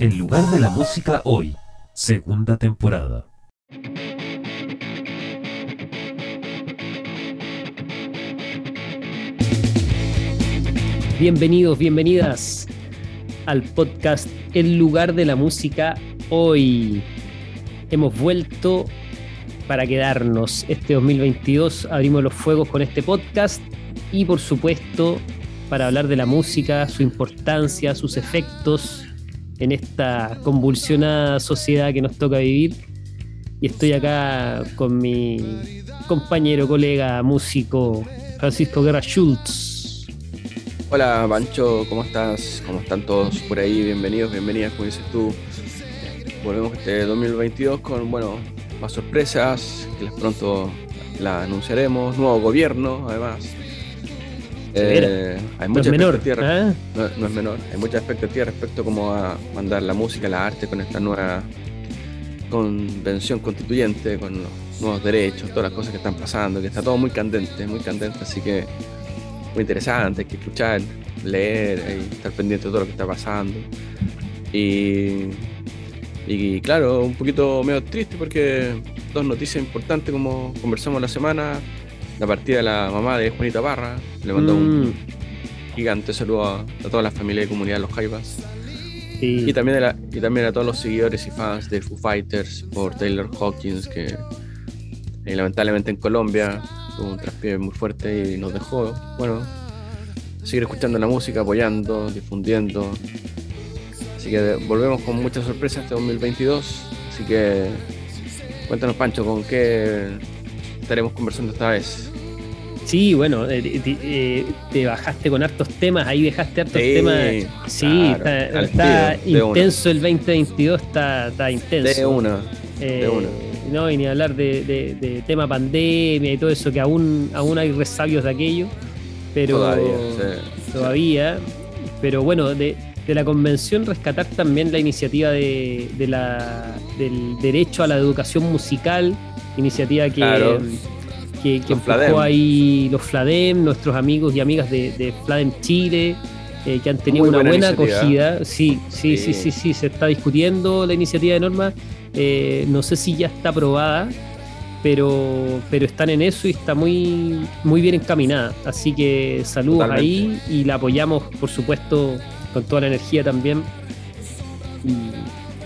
El lugar de la música hoy, segunda temporada. Bienvenidos, bienvenidas al podcast El lugar de la música hoy. Hemos vuelto para quedarnos. Este 2022 abrimos los fuegos con este podcast y por supuesto para hablar de la música, su importancia, sus efectos en esta convulsionada sociedad que nos toca vivir. Y estoy acá con mi compañero, colega, músico, Francisco Guerra Schultz. Hola Pancho, ¿cómo estás? ¿Cómo están todos por ahí? Bienvenidos, bienvenidas, como dices tú. Volvemos este 2022 con, bueno, más sorpresas, que les pronto la anunciaremos, nuevo gobierno, además. Eh, hay mucha no expectativa, ¿eh? no, es menor, hay mucha expectativa respecto a cómo va a mandar la música, la arte con esta nueva convención constituyente, con los nuevos derechos, todas las cosas que están pasando, que está todo muy candente, muy candente, así que muy interesante, hay que escuchar, leer, y estar pendiente de todo lo que está pasando. Y, y claro, un poquito medio triste porque dos noticias importantes como conversamos la semana, la partida de la mamá de Juanita Barra. Le mandó un mm. gigante saludo a, toda la familia y comunidad de los Jaivas. Y, también a y también a todos los seguidores y fans de Foo Fighters por Taylor Hawkins, que eh, lamentablemente en Colombia tuvo un traspié muy fuerte y nos dejó. Bueno, seguir escuchando la música, apoyando, difundiendo. Así que volvemos con muchas sorpresas este 2022. Así que cuéntanos, Pancho, con qué estaremos conversando esta vez. Sí, bueno, eh, eh, te bajaste con hartos temas, ahí dejaste hartos temas. Sí, está, intenso el 2022, está, está intenso. De una. de eh, una. No, y ni hablar de, tema pandemia y todo eso, que aún, aún hay resabios de aquello. Pero todavía, todavía pero bueno, de, la convención rescatar también la iniciativa de, la, del derecho a la educación musical, iniciativa que que, que empujó ahí los Fladem, nuestros amigos y amigas de, de Fladem Chile, eh, que han tenido una buena, acogida. Sí, sí, sí, sí, sí, se está discutiendo la iniciativa de norma. Eh, no sé si ya está aprobada, pero, pero están en eso y está muy, muy bien encaminada. Así que saludos ahí y la apoyamos, por supuesto, con toda la energía también. Y,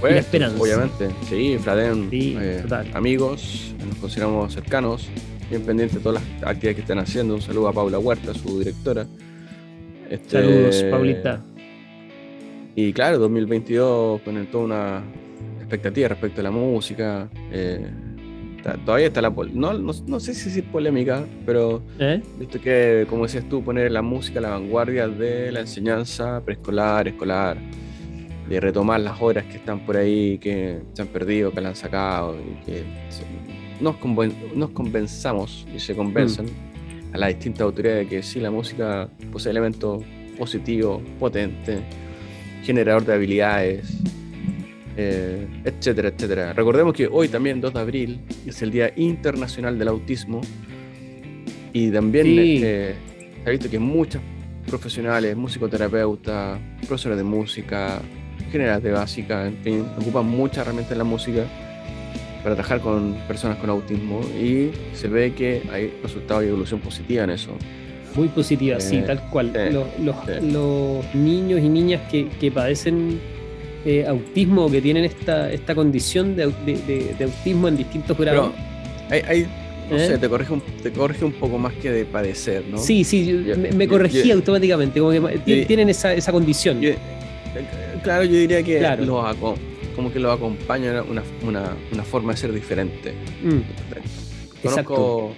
pues, esperanza. Obviamente, sí, Fladem, eh, amigos, nos consideramos cercanos bien pendiente de todas las actividades que están haciendo. Un saludo a Paula Huerta, su directora. Este, Saludos, Paulita. Y claro, 2022 con toda una expectativa respecto a la música. Eh, todavía está la no, no, sé si es polémica, pero ¿Eh? visto que, como decías tú, poner la música a la vanguardia de la enseñanza preescolar, escolar, de retomar las horas que están por ahí, que se han perdido, que la han sacado, y que nos, nos convenzamos y se convencen mm. a las distintas autoridades de que sí, la música posee elementos positivos, potentes, generador de habilidades, eh, etcétera, etcétera. Recordemos que hoy también, 2 de abril, es el Día Internacional del Autismo y también eh, se ha visto que muchos profesionales, musicoterapeutas, profesores de música, generales de básica, en fin, ocupan muchas herramientas en la música para trabajar con personas con autismo y se ve que hay resultados y evolución positiva en eso. Muy positiva, sí, eh, tal cual. los, niños y niñas que, padecen eh, autismo o que tienen esta, esta condición de, autismo en distintos grados. hay, no ¿Eh? sé, te corrige, un, te corrige un poco más que de padecer, ¿no? Sí, sí, me, corregí automáticamente, como que tienen esa, esa condición. claro, yo diría que claro. los, como que lo acompaña una, una, forma de ser diferente. Mm. Conozco,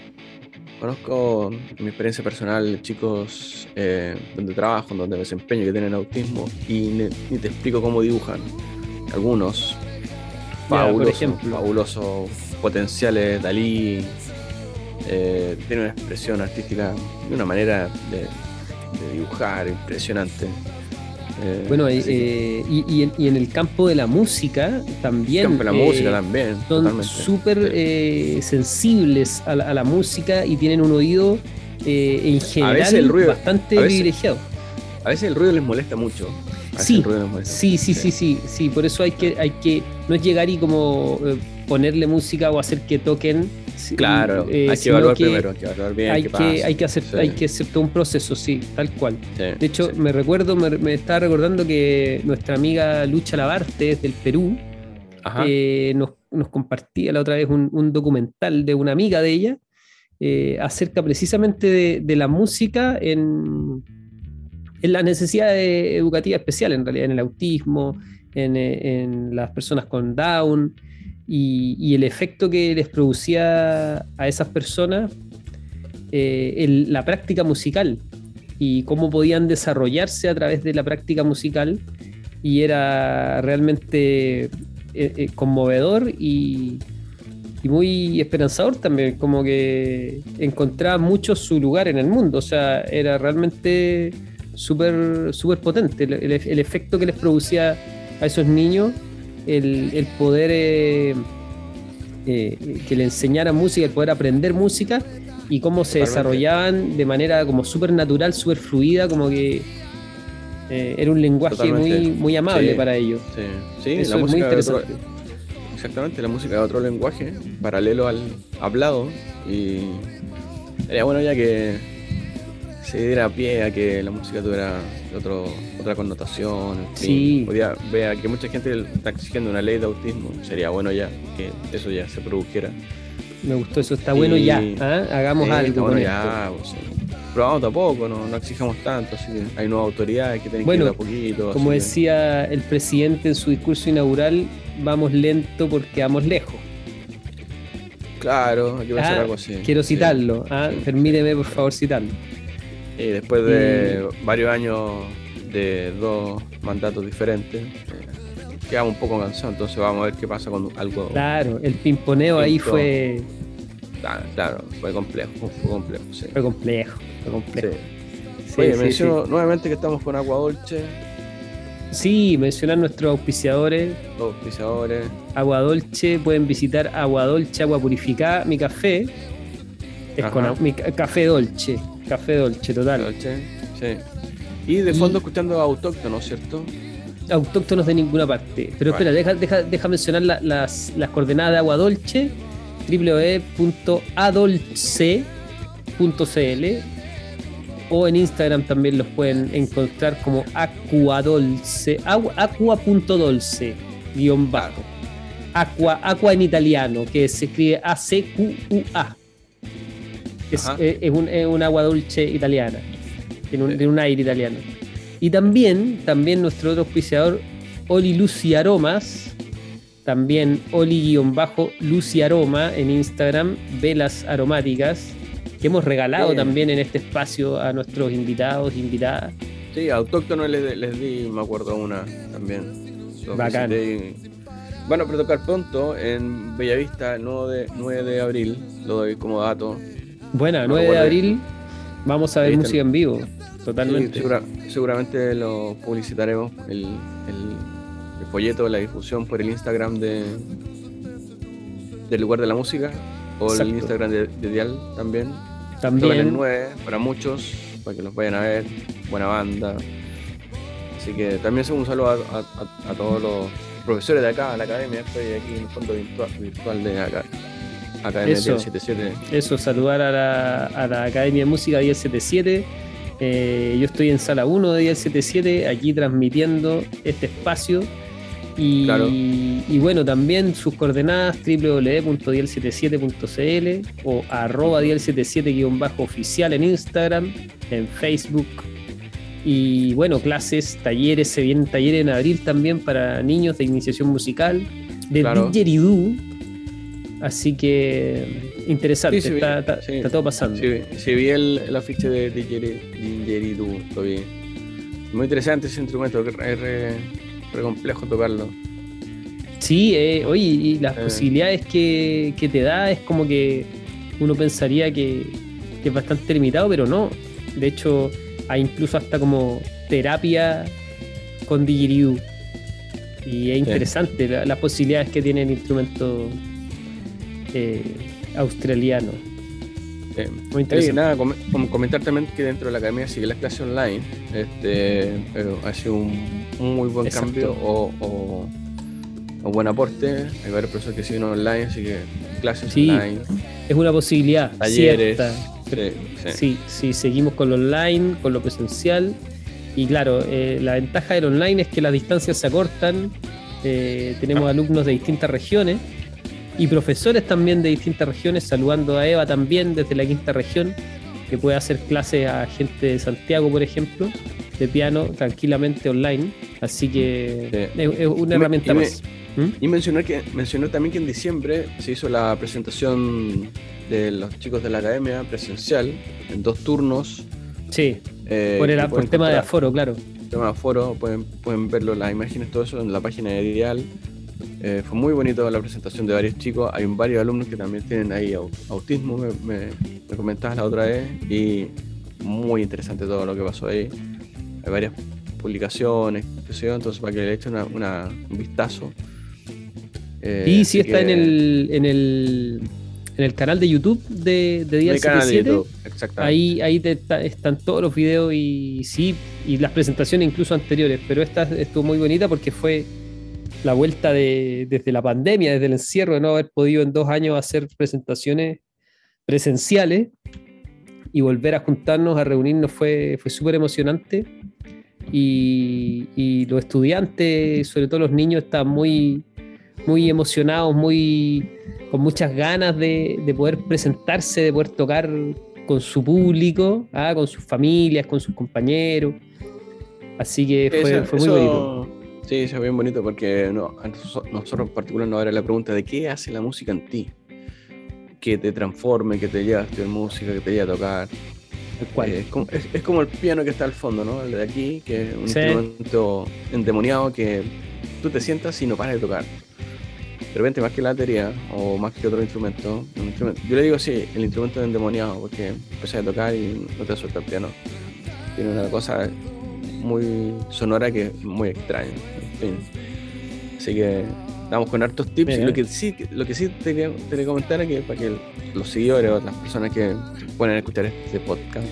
conozco en mi experiencia personal chicos eh, donde trabajo, donde me desempeño que tienen autismo y te explico cómo dibujan. Algunos fabulosos, fabulosos potenciales, Dalí, eh, tiene una expresión artística de una manera de, dibujar impresionante. Eh, bueno, eh, y, en, el campo de la música también. El campo de la música también. Son súper sensibles a la, música y tienen un oído en general bastante privilegiado. A veces el ruido les molesta mucho. Sí, sí, sí, sí, sí, sí, por eso hay que, hay que, no es llegar y como ponerle música o hacer que toquen Claro, eh, hay que evaluar primero, hay que evaluar bien. Hay, que, hay, que hacer, hay que todo un proceso, sí, tal cual. de hecho, me recuerdo, me, estaba recordando que nuestra amiga Lucha Lavarte, del Perú, eh, nos, compartía la otra vez un, documental de una amiga de ella eh, acerca precisamente de, la música en, en las necesidades educativas especiales, en realidad, en el autismo, en, en las personas con Down y, el efecto que les producía a esas personas eh, la práctica musical y cómo podían desarrollarse a través de la práctica musical y era realmente eh, eh, conmovedor y, muy esperanzador también, como que encontraba mucho su lugar en el mundo, o sea, era realmente súper super potente el efecto que les producía a esos niños el, poder eh, eh, que le enseñara música, el poder aprender música y cómo se desarrollaban de manera como súper natural, súper fluida, como que eh, era un lenguaje muy, muy amable para ellos. Sí, Eso es muy interesante. exactamente, la música de otro lenguaje, paralelo al hablado, y sería bueno ya que se diera pie a que la música tuviera otro, otra connotación. sí. Podía ver que mucha gente está exigiendo una ley de autismo. Sería bueno ya que eso ya se produjera. Me gustó eso, está bueno ya. ¿ah? Hagamos algo. Bueno ya, pues, probamos tampoco, no, no exijamos tanto. Así que hay nuevas autoridades que tienen bueno, que ir a poquito. Como decía el presidente en su discurso inaugural, vamos lento porque vamos lejos. Claro, hay que ah, algo así. Quiero citarlo, ¿ah? permíteme por favor citarlo. Y después de varios años de dos mandatos diferentes, eh, quedamos un poco cansados, entonces vamos a ver qué pasa con algo. Claro, el pimponeo ahí fue. Claro, fue complejo, fue complejo, sí. Fue complejo, fue complejo. Sí. Oye, menciono nuevamente que estamos con Agua Dolce. Sí, mencionar nuestros auspiciadores. Los auspiciadores. Agua Dolce, pueden visitar Agua Dolce, Agua Purificada, mi café. Es con mi café Dolce. Café Dolce, total. Dolce, sí. Y de fondo escuchando autóctonos, ¿cierto? Autóctonos de ninguna parte. Pero espera, deja, deja, deja mencionar las, las, coordenadas de Agua Dolce, www.adolce.cl o en Instagram también los pueden encontrar como Aquadolce, aqua.dolce, guion bajo. Aqua, aqua en italiano, que se escribe A-C-Q-U-A. Eh, es, un, agua dulce italiana, tiene un, aire italiano. Y también, también nuestro otro auspiciador, Oli Lucy Aromas, también Oli-Lucy Aroma en Instagram, velas aromáticas, que hemos regalado también en este espacio a nuestros invitados, invitadas. Sí, autóctonos les, les di, me acuerdo, una también. Bacán. Bueno, pero tocar pronto en Bellavista el 9 de, 9 de abril, lo doy como dato. Buena, 9 de abril vamos a ver música en vivo, totalmente. seguramente lo publicitaremos, el, folleto, la difusión por el Instagram de del lugar de la música o el Instagram de, Dial también. También. el 9 para muchos, para que los vayan a ver, buena banda. Así que también un saludo a, todos los profesores de acá, a la academia, estoy aquí en el fondo virtual, virtual de acá. Academia eso, 77. Eso, saludar a la, Academia de Música 1077. Eh, yo estoy en sala 1 de 1077, aquí transmitiendo este espacio. Y, y bueno, también sus coordenadas www.diel77.cl o arroba diel77-oficial en Instagram, en Facebook. Y bueno, clases, talleres, se vienen talleres en abril también para niños de iniciación musical, de claro. Así que interesante, está, todo pasando. Sí, vi el, el, afiche de Didgeridoo, lo vi. Muy interesante ese instrumento, es re, complejo tocarlo. Sí, eh, oye, y las eh. posibilidades que, te da es como que uno pensaría que, que, es bastante limitado, pero no. De hecho, hay incluso hasta como terapia con Didgeridoo. Y es interesante las posibilidades que tiene el instrumento eh, australiano. Muy interesante. nada, comentar también que dentro de la academia sigue la clase online. Este, ha sido un, muy buen cambio o, o, buen aporte. Hay varios profesores que siguen online, así que clases online. Es una posibilidad. Talleres. Sí, sí, seguimos con lo online, con lo presencial. Y claro, eh, la ventaja del online es que las distancias se acortan. Eh, tenemos alumnos de distintas regiones y profesores también de distintas regiones, saludando a Eva también desde la quinta región, que puede hacer clases a gente de Santiago, por ejemplo, de piano tranquilamente online. Así que es, una herramienta más. ¿Mm? Y mencionar que mencionó también que en diciembre se hizo la presentación de los chicos de la academia presencial en dos turnos. Sí, eh, por el, tema de aforo, claro. tema de aforo, pueden, pueden verlo las imágenes, todo eso en la página de Ideal. Eh, fue muy bonito la presentación de varios chicos. Hay varios alumnos que también tienen ahí autismo, me, me, comentabas la otra vez, y muy interesante todo lo que pasó ahí. Hay varias publicaciones, qué sé yo, entonces para que le echen una, un vistazo. Eh, y sí está en el, en el en el canal de YouTube de, de Día 77. Ahí, ahí están todos los videos y sí, y las presentaciones incluso anteriores, pero esta estuvo muy bonita porque fue la vuelta de, desde la pandemia, desde el encierro, de no haber podido en dos años hacer presentaciones presenciales y volver a juntarnos, a reunirnos fue, fue súper emocionante. Y, y, los estudiantes, sobre todo los niños, estaban muy, muy emocionados, muy, con muchas ganas de, de poder presentarse, de poder tocar con su público, ¿ah? con sus familias, con sus compañeros. Así que fue, fue muy bonito. Sí, eso es bien bonito porque no, nosotros en particular nos era la pregunta de qué hace la música en ti. Que te transforme, que te lleve a estudiar música, que te lleve a tocar. Eh, es, como, es, como, el piano que está al fondo, ¿no? El de aquí, que es un instrumento endemoniado que tú te sientas y no paras de tocar. De repente, más que la batería o más que otro instrumento, yo le digo así, el instrumento es endemoniado porque empiezas a tocar y no te suelta el piano. Tiene una cosa muy sonora que es muy extraña. En fin. Así que estamos con hartos tips. Y lo que sí, lo que sí te, quería comentar es que para que los seguidores o las personas que pueden escuchar este podcast,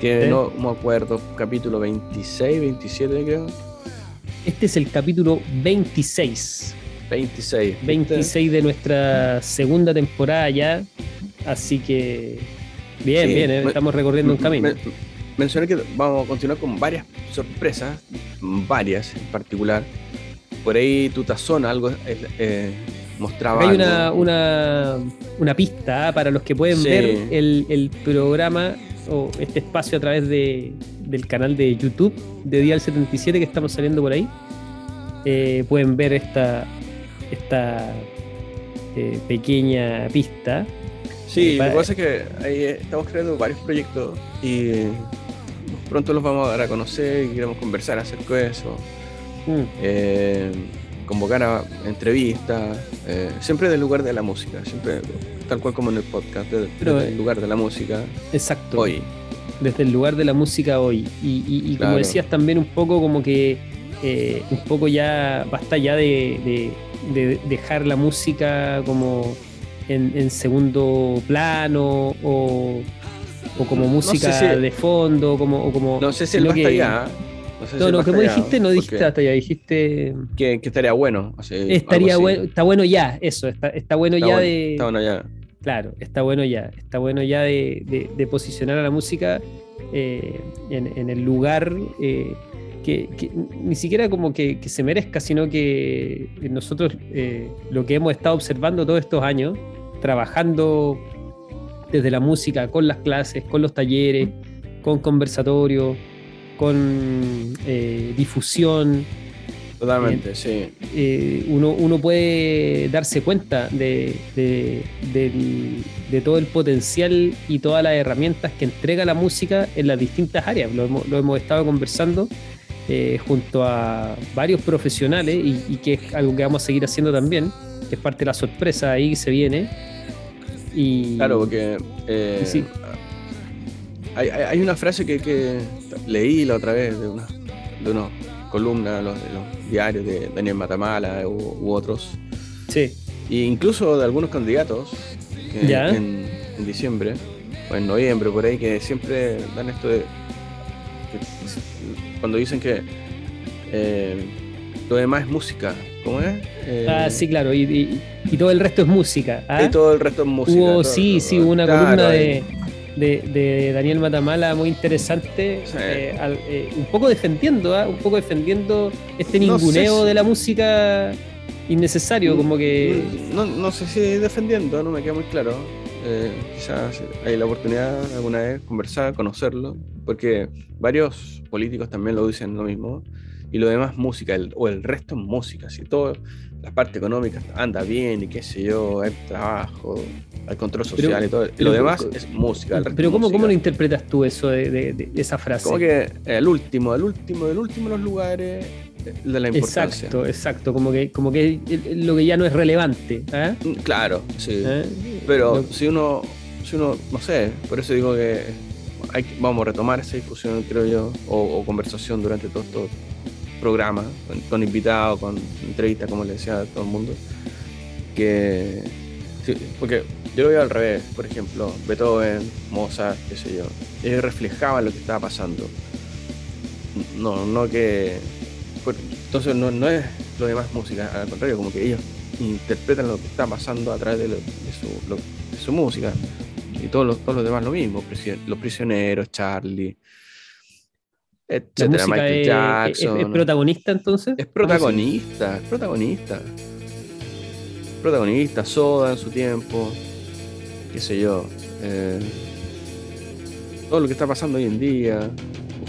que no me acuerdo, capítulo 26, 27 creo. Este es el capítulo 26. 26. 26 de nuestra segunda temporada ya. Así que bien, bien, ¿eh? estamos recorriendo un camino mencioné que vamos a continuar con varias sorpresas, varias en particular. Por ahí tu tazón algo eh, eh mostraba. Hay Una, una, una, pista ¿ah? para los que pueden ver el, el, programa o este espacio a través de, del canal de YouTube de Dial 77 que estamos saliendo por ahí. Eh, pueden ver esta, esta eh, pequeña pista. Sí, lo que pasa es que ahí estamos creando varios proyectos y pronto los vamos a dar a conocer y queremos conversar acerca de eso. Mm. Eh, convocar a entrevistas, eh, siempre del lugar de la música, siempre tal cual como en el podcast, desde, el lugar de la música. Exacto. Hoy. Desde el lugar de la música hoy. Y, como decías también un poco como que eh, un poco ya basta ya de, dejar la música como en segundo plano o o como música de fondo, como, o como. No sé si el basta que, ya. No, no, que dijiste, no dijiste hasta allá, dijiste. Que, estaría bueno. estaría bueno, está bueno ya, eso, está, está bueno ya de. Está bueno ya. Claro, está bueno ya. Está bueno ya de, de, posicionar a la música eh, en, en, el lugar. Eh, que, que, ni siquiera como que, que, se merezca, sino que nosotros eh, lo que hemos estado observando todos estos años, trabajando desde la música, con las clases, con los talleres, con conversatorios, con eh, difusión. Totalmente, eh, sí. Eh, uno, puede darse cuenta de, todo el potencial y todas las herramientas que entrega la música en las distintas áreas. Lo hemos, estado conversando junto a varios profesionales y, y, que es algo que vamos a seguir haciendo también, que es parte de la sorpresa ahí que se viene Claro, porque eh, sí. hay, una frase que, leí la otra vez de, unos columnas, los, los diarios de Daniel Matamala u, otros. Sí. E incluso de algunos candidatos En, diciembre o en noviembre, por ahí, que siempre dan esto de. cuando dicen que eh, lo demás es música, ¿cómo es? Eh, ah, sí, claro, y, todo el resto es música. ¿ah? Y todo el resto es música. sí, sí, una columna de de, Daniel Matamala muy interesante, eh, eh, un poco defendiendo, ¿ah? un poco defendiendo este ninguneo de la música innecesario, como que... No, sé si defendiendo, no me queda muy claro. Eh, quizás hay la oportunidad alguna vez conversar, conocerlo, porque varios políticos también lo dicen lo mismo, y lo demás música, o el resto es música, si todo la parte económica anda bien y qué sé yo, hay trabajo, hay control social y todo. lo demás es música. Pero ¿cómo, ¿cómo lo interpretas tú eso de, esa frase? Como que el último, el último, del último de los lugares de la importancia. Exacto, exacto, como que, como que lo que ya no es relevante. ¿eh? Mm, claro, sí. ¿Eh? Pero si uno, si uno, no sé, por eso digo que hay, vamos a retomar esa discusión, creo yo, o, o conversación durante todo esto programa, con, invitados, con entrevistas, como le decía a todo el mundo, que, porque yo lo veo al revés, por ejemplo, Beethoven, Mozart, qué sé yo, ellos reflejaban lo que estaba pasando. No, no que... Entonces no, es lo demás música, al contrario, como que ellos interpretan lo que está pasando a través de, su, su, música. Y todos los, todos los demás lo mismo, los prisioneros, Charlie, etcétera. Michael Jackson. Es, protagonista entonces? Es protagonista, es protagonista. Protagonista, Soda en su tiempo, qué sé yo. Eh, todo lo que está pasando hoy en día,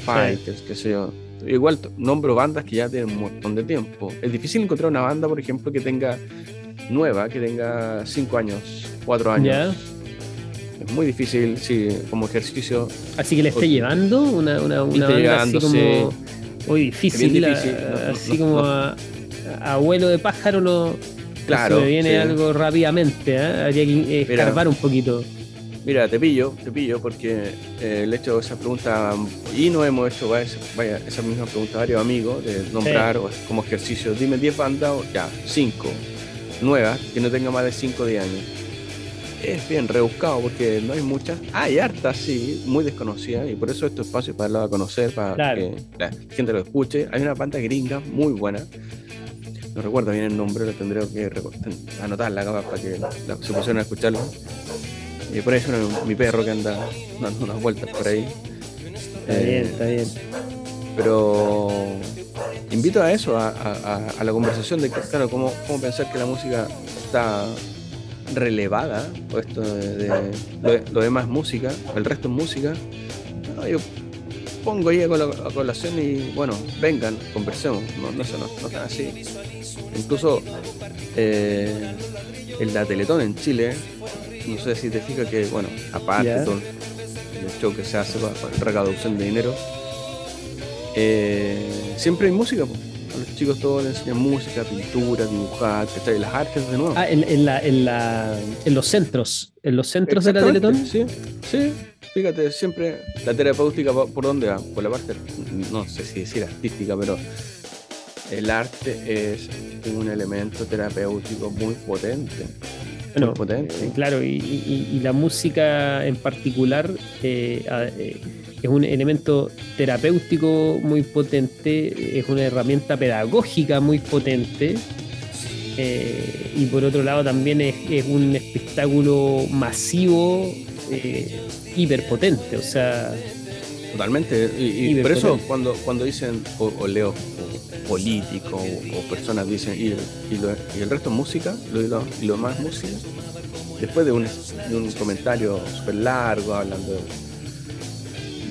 Fighters, qué sé yo. Igual nombro bandas que ya tienen un montón de tiempo. Es difícil encontrar una banda, por ejemplo, que tenga nueva, que tenga 5 años, 4 años es muy difícil, sí, como ejercicio. Así que le esté llevando una, una, una banda así como muy difícil, así como a, abuelo de pájaro no, claro, me viene algo rápidamente, ¿eh? habría que escarbar un poquito. Mira, te pillo, te pillo, porque eh, le he hecho esa pregunta y no hemos hecho vaya, esa misma pregunta a varios amigos de nombrar como ejercicio. Dime 10 bandas, ya, 5 nuevas que no tengan más de 5 o 10 años es bien rebuscado porque no hay muchas. Hay hartas, sí, muy desconocidas y por eso este espacio para darlo a conocer, para que la gente lo escuche. Hay una banda gringa muy buena. No recuerdo bien el nombre, lo tendré que anotarla la para que se pusieran a escucharlo. Y por ahí es mi perro que anda dando unas vueltas por ahí. Está bien, eh, está bien. Pero invito a eso, a, a, la conversación de que, claro, cómo, cómo pensar que la música está relevada, esto de, lo, demás música, el resto es música, yo pongo ahí a, colación y bueno, vengan, conversemos, no, no, no, no así. Incluso eh, el la Teletón en Chile, no sé si te fijas que, bueno, aparte de todo el show que se hace para, la recaudación de dinero, eh, siempre hay música. Pues a los chicos todos les enseñan música, pintura, dibujar, Las artes de nuevo. Ah, en, la, en, la, en los centros, en los centros de la Teletón. Sí, sí. Fíjate, siempre la terapéutica, ¿por dónde va? Por la parte, no sé si decir artística, pero el arte es un elemento terapéutico muy potente. muy potente. Eh, claro, y, la música en particular eh, eh es un elemento terapéutico muy potente, es una herramienta pedagógica muy potente. Eh, y por otro lado también es, un espectáculo masivo eh, hiperpotente, o sea... Totalmente, y, por eso cuando, cuando dicen, o, leo políticos o, personas dicen, y, el resto es música, y lo, más música, después de un, de un comentario súper largo hablando de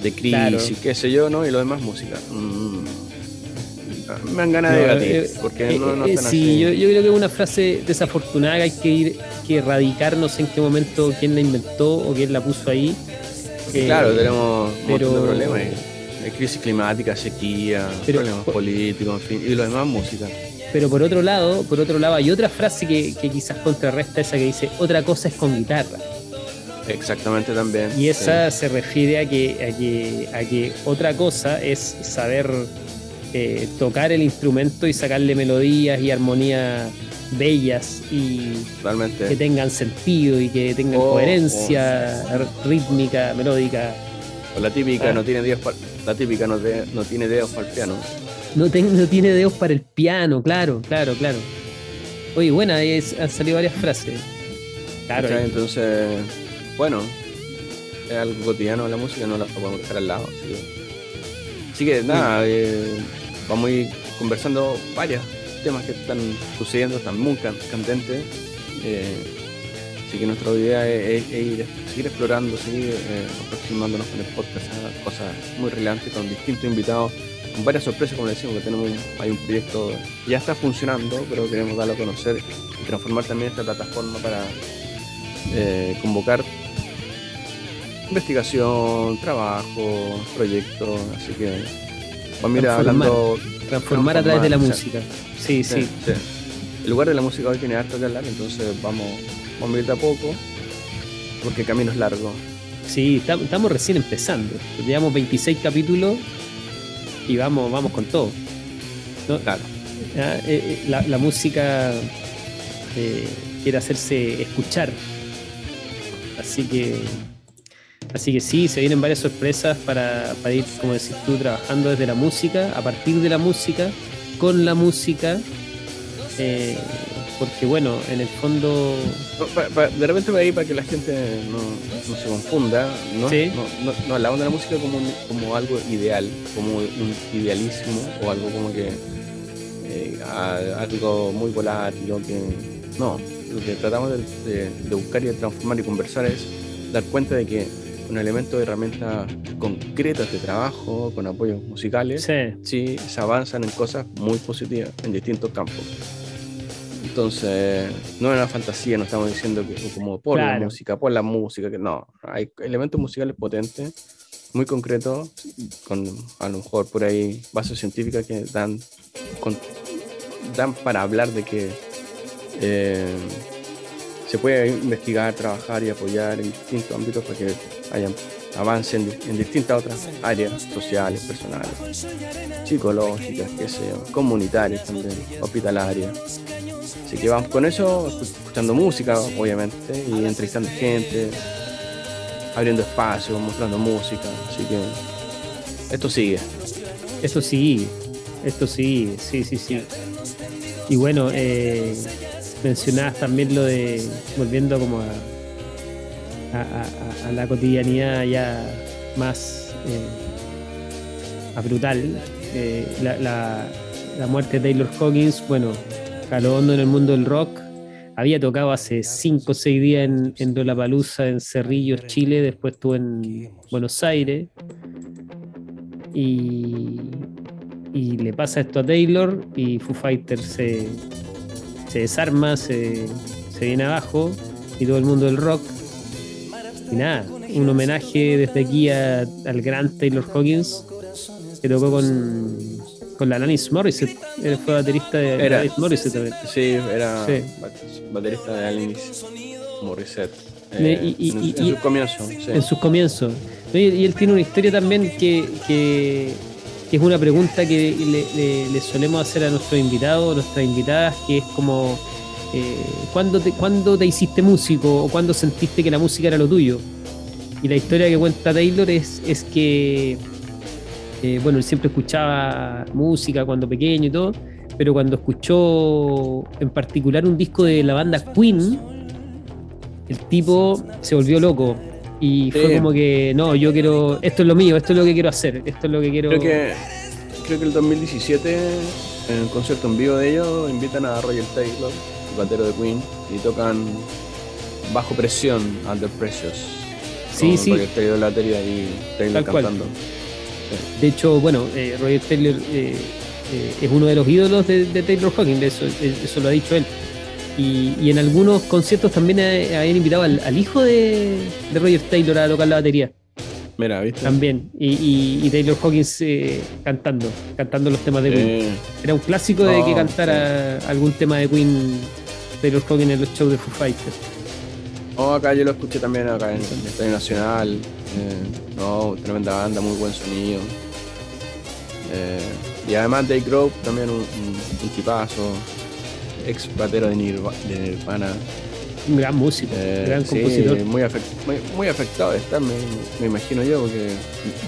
de crisis, qué sé yo, ¿no? Y lo demás música. Mm. Me dan ganas de debatir, eh, porque no, no eh, Sí, yo, yo, creo que es una frase desafortunada que hay que ir, que erradicar, no sé en qué momento quién la inventó o quién la puso ahí. claro, tenemos pero, un montón de problemas. Hay crisis climática, sequía, problemas políticos, en fin, y lo demás música. Pero por otro lado, por otro lado hay otra frase que, que quizás contrarresta esa que dice, otra cosa es con guitarra. Exactamente también. Y esa se refiere a que, a que, a que otra cosa es saber eh, tocar el instrumento y sacarle melodías y armonías bellas y que tengan sentido y que tengan oh, coherencia oh. rítmica, melódica. O la típica ah. no tiene dedos para, la típica no, no, tiene dedos para el piano. No, no, tiene dedos para el piano, claro, claro, claro. Oye, buena, han salido varias frases. Claro. Entonces, bueno, es algo cotidiano la música, no la podemos dejar al lado. Así que, nada, eh, vamos a ir conversando varios temas que están sucediendo, están muy candentes. Eh, así que nuestra idea es, ir, seguir explorando, seguir eh, aproximándonos con el podcast a cosas muy relevantes con distintos invitados, con varias sorpresas, como decimos, que tenemos hay un proyecto ya está funcionando, pero queremos darlo a conocer y transformar también esta plataforma para eh, convocar investigación, trabajo, proyectos, así que vamos a ir hablando. Transformar a través de la música. Sí, sí. El lugar de la música hoy tiene harto que hablar, entonces vamos, vamos a ir de a poco, porque el camino es largo. Sí, estamos recién empezando. Llevamos 26 capítulos y vamos, vamos con todo. Claro. Ah, eh, eh, la, música eh, quiere hacerse escuchar. Así que Así que sí, se vienen varias sorpresas para, ir, como decís tú, trabajando desde la música, a partir de la música, con la música. Eh, porque bueno, en el fondo... de repente ahí para que la gente no, se confunda, ¿no? No, no, hablamos de la música como, como algo ideal, como un idealismo o algo como que eh, algo muy volátil que... No, lo que tratamos de buscar y de transformar y conversar es dar cuenta de que un elemento de herramientas concretas de trabajo, con apoyos musicales, sí. se avanzan en cosas muy positivas en distintos campos. Entonces, no es una fantasía, no estamos diciendo que como por la música, por la música, que no, hay elementos musicales potentes, muy concretos, con a lo mejor por ahí bases científicas que dan, dan para hablar de que eh, se puede investigar, trabajar y apoyar en distintos ámbitos para que hayan avance en, distintas otras áreas sociales, personales, psicológicas, qué sé comunitarias también, hospitalarias. Así que vamos con eso, escuchando música, obviamente, y entrevistando gente, abriendo espacios, mostrando música. Así que esto sigue. Esto sí, esto sí, sí, sí, sí. Y bueno, eh, mencionabas también lo de, volviendo como a a, la cotidianidad ya más eh, brutal. Eh, la, muerte de Taylor Hawkins, bueno, caló hondo en el mundo del rock. Había tocado hace 5 o 6 días en, en Lollapalooza, en Cerrillos, Chile. Después estuvo en Buenos Aires. Y, y le pasa esto a Taylor y Foo Fighters se, se desarma, se, se viene abajo y todo el mundo del rock y nada, un homenaje desde aquí al gran Taylor Hawkins, que tocó con, con la Alanis Morissette. Él fue baterista de era, Alanis Morissette también. Sí, era baterista de Alanis Morissette. Eh, en, sus comienzos. En sus comienzos. Y, él tiene una historia también que, que, es una pregunta que le, le, solemos hacer a nuestros invitados, nuestras invitadas, que es como eh, ¿cuándo, te, te hiciste músico o cuándo sentiste que la música era lo tuyo? Y la historia que cuenta Taylor es, es que, eh, bueno, él siempre escuchaba música cuando pequeño y todo, pero cuando escuchó en particular un disco de la banda Queen, el tipo se volvió loco y fue como que, no, yo quiero, esto es lo mío, esto es lo que quiero hacer, esto es lo que quiero... Creo que, creo que el 2017, en un concierto en vivo de ellos, invitan a Roger Taylor batero de Queen, y tocan bajo presión, Under Precious. Sí, sí. Roger Taylor la batería y Taylor cantando. De hecho, bueno, eh, Roger Taylor eh, eh, es uno de los ídolos de, Taylor Hawking, eso, eso lo ha dicho él. Y, en algunos conciertos también habían invitado al, hijo de, Roger Taylor a tocar la batería. Mira, ¿viste? También. Y, Taylor Hawkins cantando, cantando los temas de Queen. Era un clásico de que cantara algún tema de Queen Taylor Hawkins en los shows de Foo Fighters. Oh, acá yo lo escuché también acá en el Estadio Nacional. Eh, no, tremenda banda, muy buen sonido. Eh, Y además Dave Grove, también un, un, tipazo, ex batero de, Nirvana. Un gran músico, eh, gran compositor. Muy, muy, afectado de estar, me, imagino yo, porque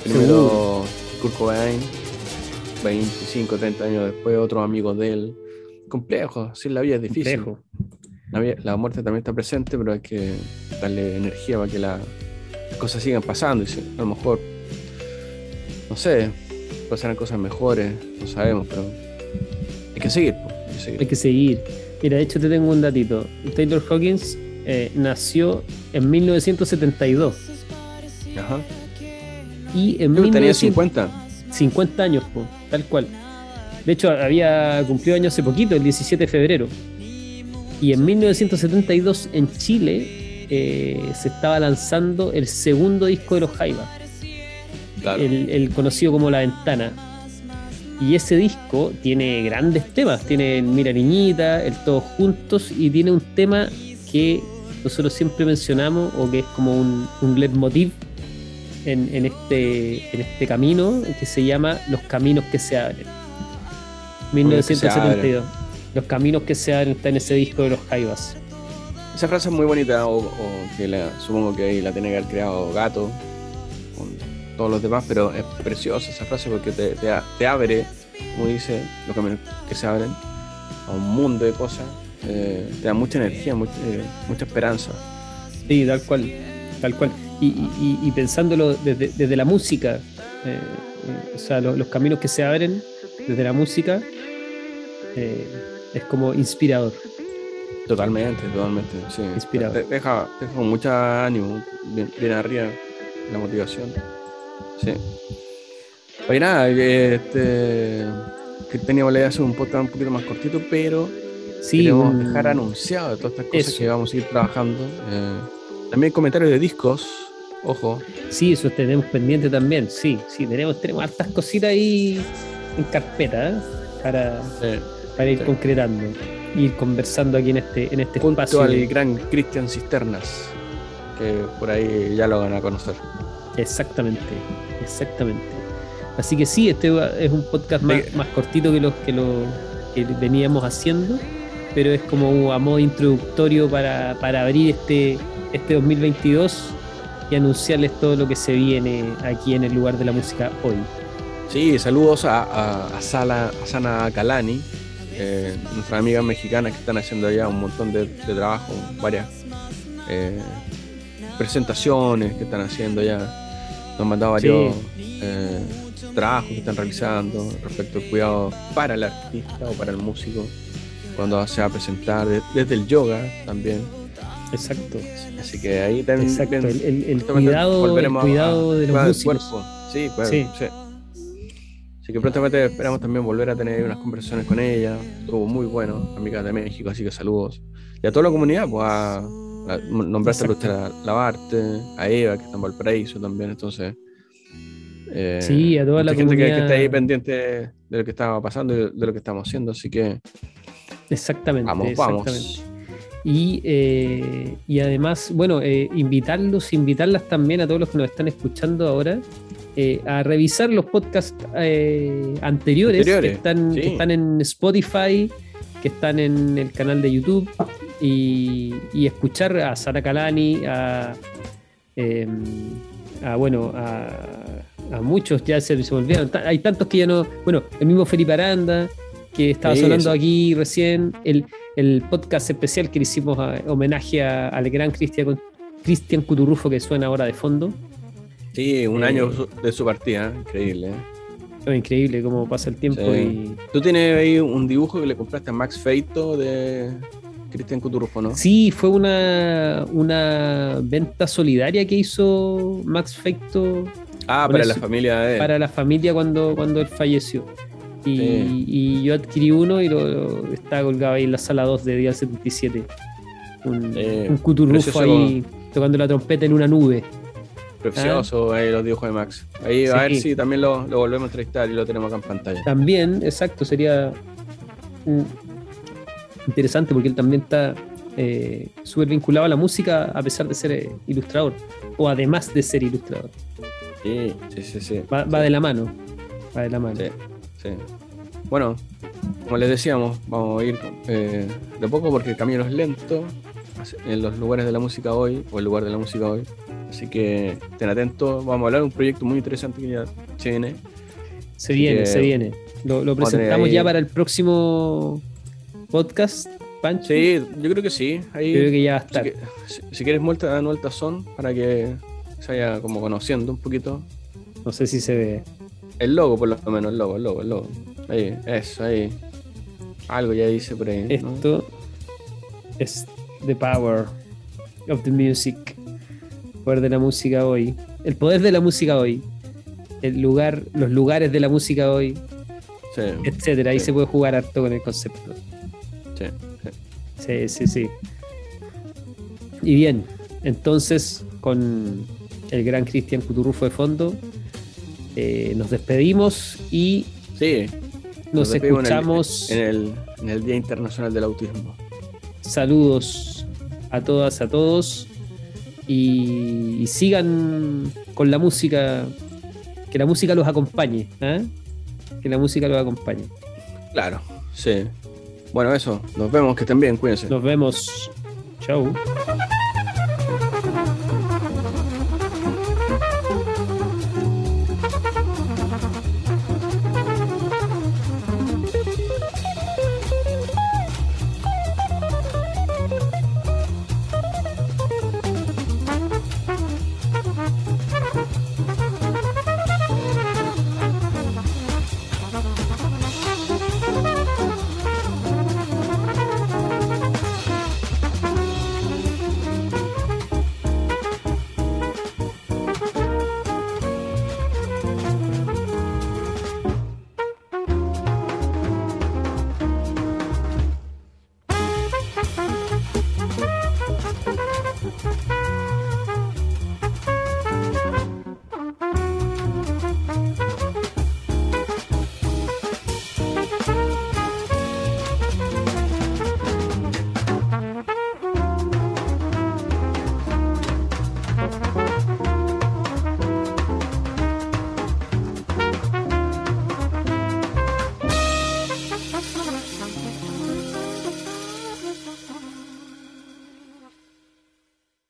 primero Kurt Cobain, 25, 30 años después, otros amigos de él. Complejo, sí, la vida es difícil. La, muerte también está presente, pero hay que darle energía para que las cosas sigan pasando. Y a lo mejor, no sé, pasarán cosas mejores, no sabemos, pero hay que seguir. Hay que seguir. Mira, de hecho te tengo un datito. Taylor Hawkins eh, nació en 1972. Ajá. Y en 1950. 50 años, tal cual. De hecho, había cumplido años hace poquito, el 17 de febrero. Y en 1972 en Chile eh, se estaba lanzando el segundo disco de los Jaivas. El, conocido como La Ventana. Y ese disco tiene grandes temas. Tiene Mira Niñita, el Todos Juntos y tiene un tema que nosotros siempre mencionamos o que es como un, un leitmotiv en, este, en este camino que se llama Los Caminos que se abren. 1972. Los caminos que se abren está en ese disco de los Jaivas. Esa frase es muy bonita, o, que la, supongo que ahí la tiene que haber creado Gato todos los demás, pero es preciosa esa frase porque te, te, abre, como dice, los caminos que se abren a un mundo de cosas, eh, te da mucha energía, eh, mucha, esperanza. Sí, tal cual, tal cual. Y, pensándolo desde, la música, eh, o sea, los caminos que se abren desde la música, es como inspirador. Totalmente, totalmente, sí. Inspirador. deja, deja con mucha ánimo, bien, arriba la motivación. Sí. Oye, nada, este, que teníamos la idea de hacer un podcast un poquito más cortito, pero sí, queremos dejar anunciado todas estas cosas que vamos a ir trabajando. Eh, también comentarios de discos, ojo. Sí, eso tenemos pendiente también, sí, sí, tenemos, tenemos hartas cositas ahí en carpeta ¿eh? para, para ir concretando, ir conversando aquí en este, en este Junto espacio. al gran Cristian Cisternas, que por ahí ya lo van a conocer. Exactamente, exactamente. Así que sí, este es un podcast más, más cortito que los que, lo, que veníamos haciendo, pero es como a modo introductorio para, abrir este, este 2022 y anunciarles todo lo que se viene aquí en el lugar de la música hoy. Sí, saludos a, a, Sala, a Sana Calani, eh, nuestras amigas mexicanas que están haciendo allá un montón de, trabajo, varias eh, presentaciones que están haciendo ya. Nos han mandado varios eh, trabajos que están realizando respecto al cuidado para el artista o para el músico cuando se va a presentar, desde el yoga también. Exacto. Así que ahí también. el, cuidado, el cuidado de los músicos. Sí, sí. sí. Así que prontamente esperamos también volver a tener unas conversaciones con ella. Estuvo muy bueno, amiga de México, así que saludos. Y a toda la comunidad, pues a, nombraste a Lucía Lavarte, a Eva, que está en Valparaíso también, entonces. Eh, sí, a toda la gente comunidad. Que, está ahí pendiente de lo que estaba pasando y de lo que estamos haciendo, así que. Exactamente. Vamos, vamos. Y, eh, y además, bueno, eh, invitarlos, invitarlas también a todos los que nos están escuchando ahora eh, a revisar los podcasts eh, anteriores, Que, están, están en Spotify, que están en el canal de YouTube, y, escuchar a Sara Kalani, a, em, bueno, a, muchos ya se, se volvieron. Hay tantos que ya no. Bueno, el mismo Felipe Aranda, que estaba sonando aquí recién, el, podcast especial que le hicimos a, homenaje al gran Cristian Cristian Cuturrufo que suena ahora de fondo. Sí, un año eh, de su partida, increíble. ¿eh? increíble cómo pasa el tiempo. Y... Tú tienes ahí un dibujo que le compraste a Max Feito de Cristian Cuturufo, ¿no? Sí, fue una, una venta solidaria que hizo Max Feito. Ah, para la familia de él. Para la familia cuando, cuando él falleció. Y, yo adquirí uno y lo, está colgado ahí en la sala 2 de Día 77. Un, eh, un Cuturrufo ahí tocando la trompeta en una nube. Precioso ahí los dibujos de Max. Ahí a ver si también lo, volvemos a entrevistar y lo tenemos acá en pantalla. También, exacto, sería interesante porque él también está eh, súper vinculado a la música a pesar de ser eh, ilustrador o además de ser ilustrador. Sí, sí, sí. sí. Va, de la mano. Va de la mano. Sí, sí. bueno, como les decíamos, vamos a ir eh, de poco porque el camino es lento en los lugares de la música hoy, o el lugar de la música hoy. Así que estén atentos, vamos a hablar de un proyecto muy interesante que ya se viene. Se viene, se viene. Lo, presentamos ya para el próximo podcast, Pancho. Sí, yo creo que sí. Ahí, creo que ya va a estar. Si, quieres, muestra, dan vuelta son para que se vaya como conociendo un poquito. No sé si se ve. El logo, por lo menos, el logo, el logo, el logo. Ahí, eso, ahí. Algo ya dice por ahí. Esto es The Power of the Music. Poder de la música hoy. El poder de la música hoy. El lugar, los lugares de la música hoy. Sí, etcétera. Ahí se puede jugar harto con el concepto. Sí, sí, sí, sí. Y bien, entonces con el gran Cristian Cuturrufo de fondo, eh, nos despedimos y sí, nos, escuchamos en el, en el Día Internacional del Autismo. Saludos a todas, a todos. Y, sigan con la música. Que la música los acompañe. ¿eh? Que la música los acompañe. Claro, sí. Bueno, eso. Nos vemos, que estén bien, cuídense. Nos vemos. Chau.